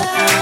love.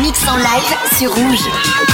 Mix en live sur Rouge.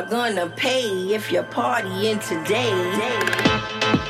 Are gonna pay if you're partying today.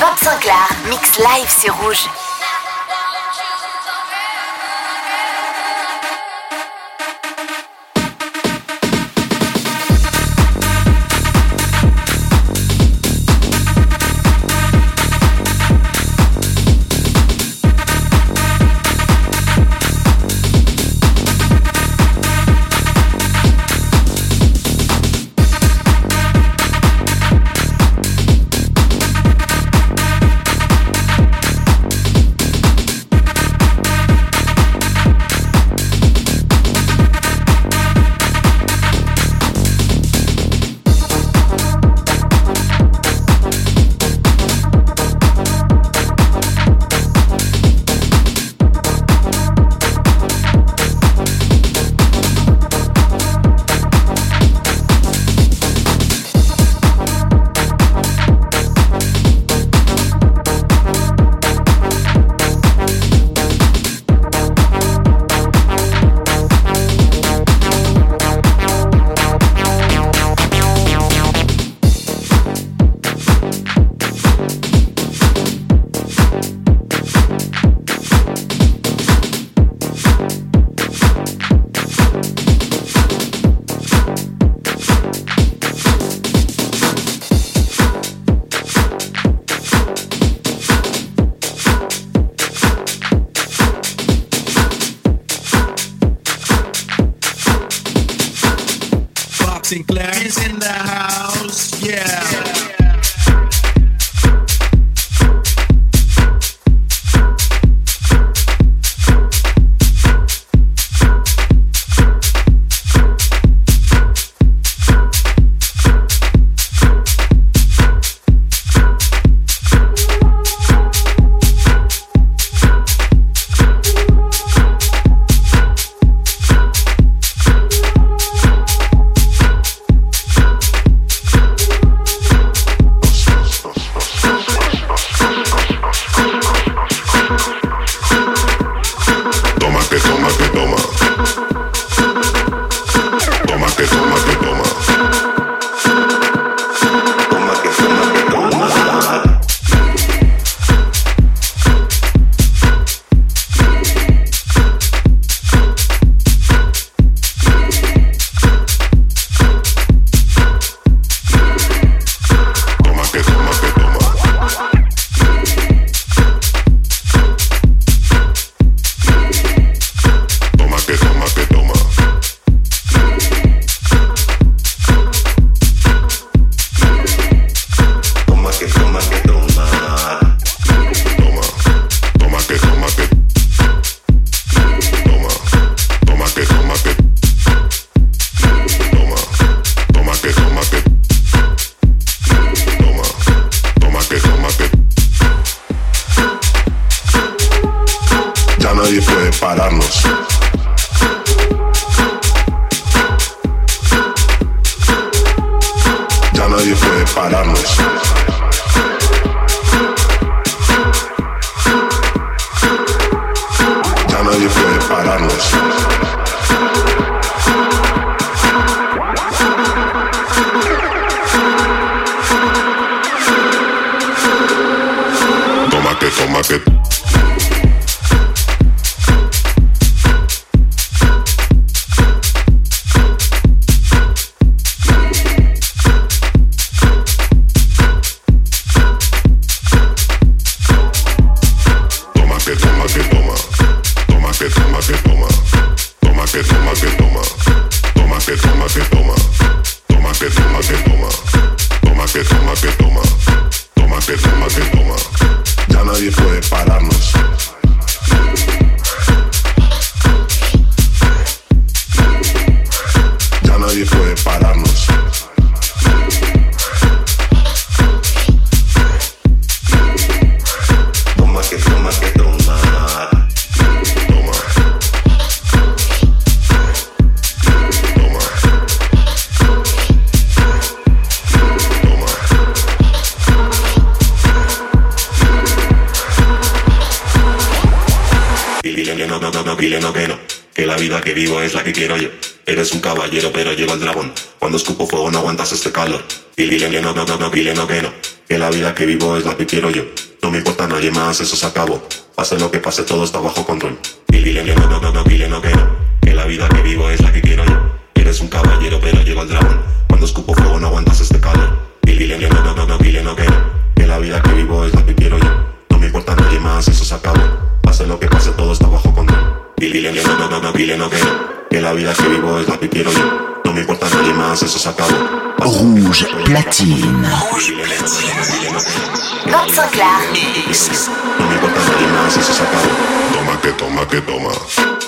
Bob Sinclair, mix live sur Rouge. Dile que no, no, no, no, dile no que no. Que la vida que vivo es la que quiero yo. No me importa nadie más, eso se acabó. Pase lo que pase, todo está bajo control. Y dile que no, no, no, no, dile no que no. Que la vida que vivo es la que quiero yo. Eres un caballero, pero llegó el dragón. Cuando escupo fuego no aguantas este calor. Y dile que no, no, no, no, dile no que no. Que la vida que vivo es la que quiero yo. No me importa nadie más, eso se acabó. Y dile que no, no, no, no, dile no que no. Que la vida que vivo es la que quiero yo. No me importa nadie más, eso se acabó. Rouge platine. Rouge platine. No me importa nadie más, eso se acabó. Toma que toma que. Toma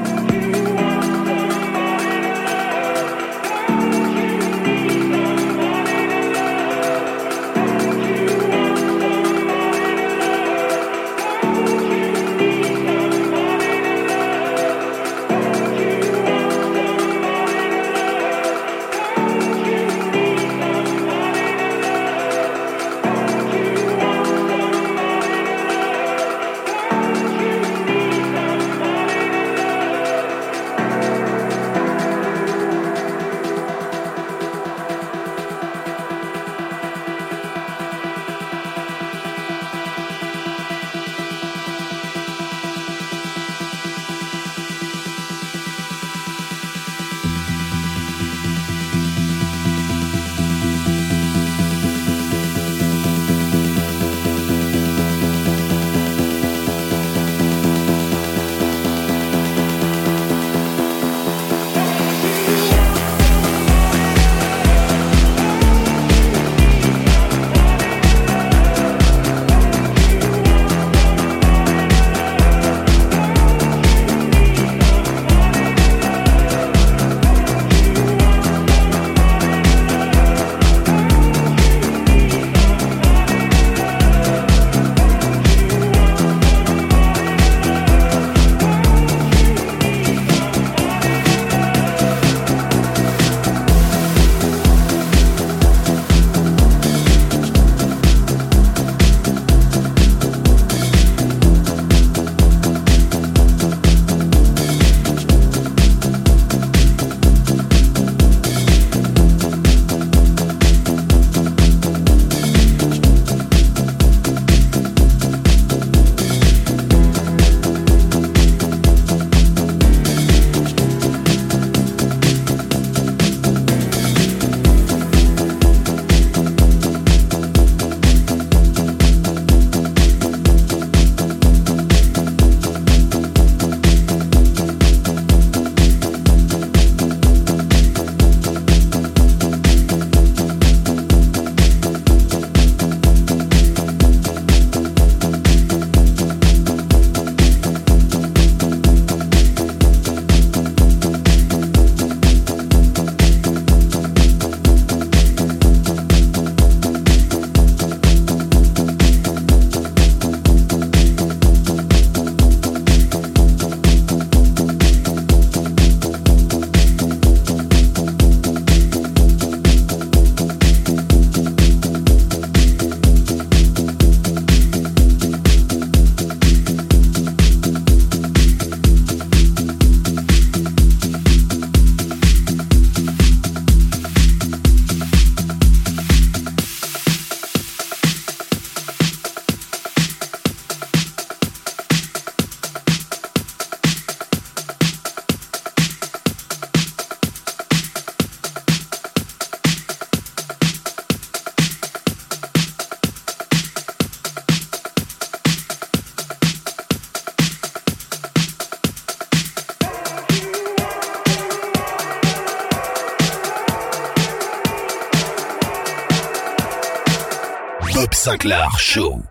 Sinclair Show.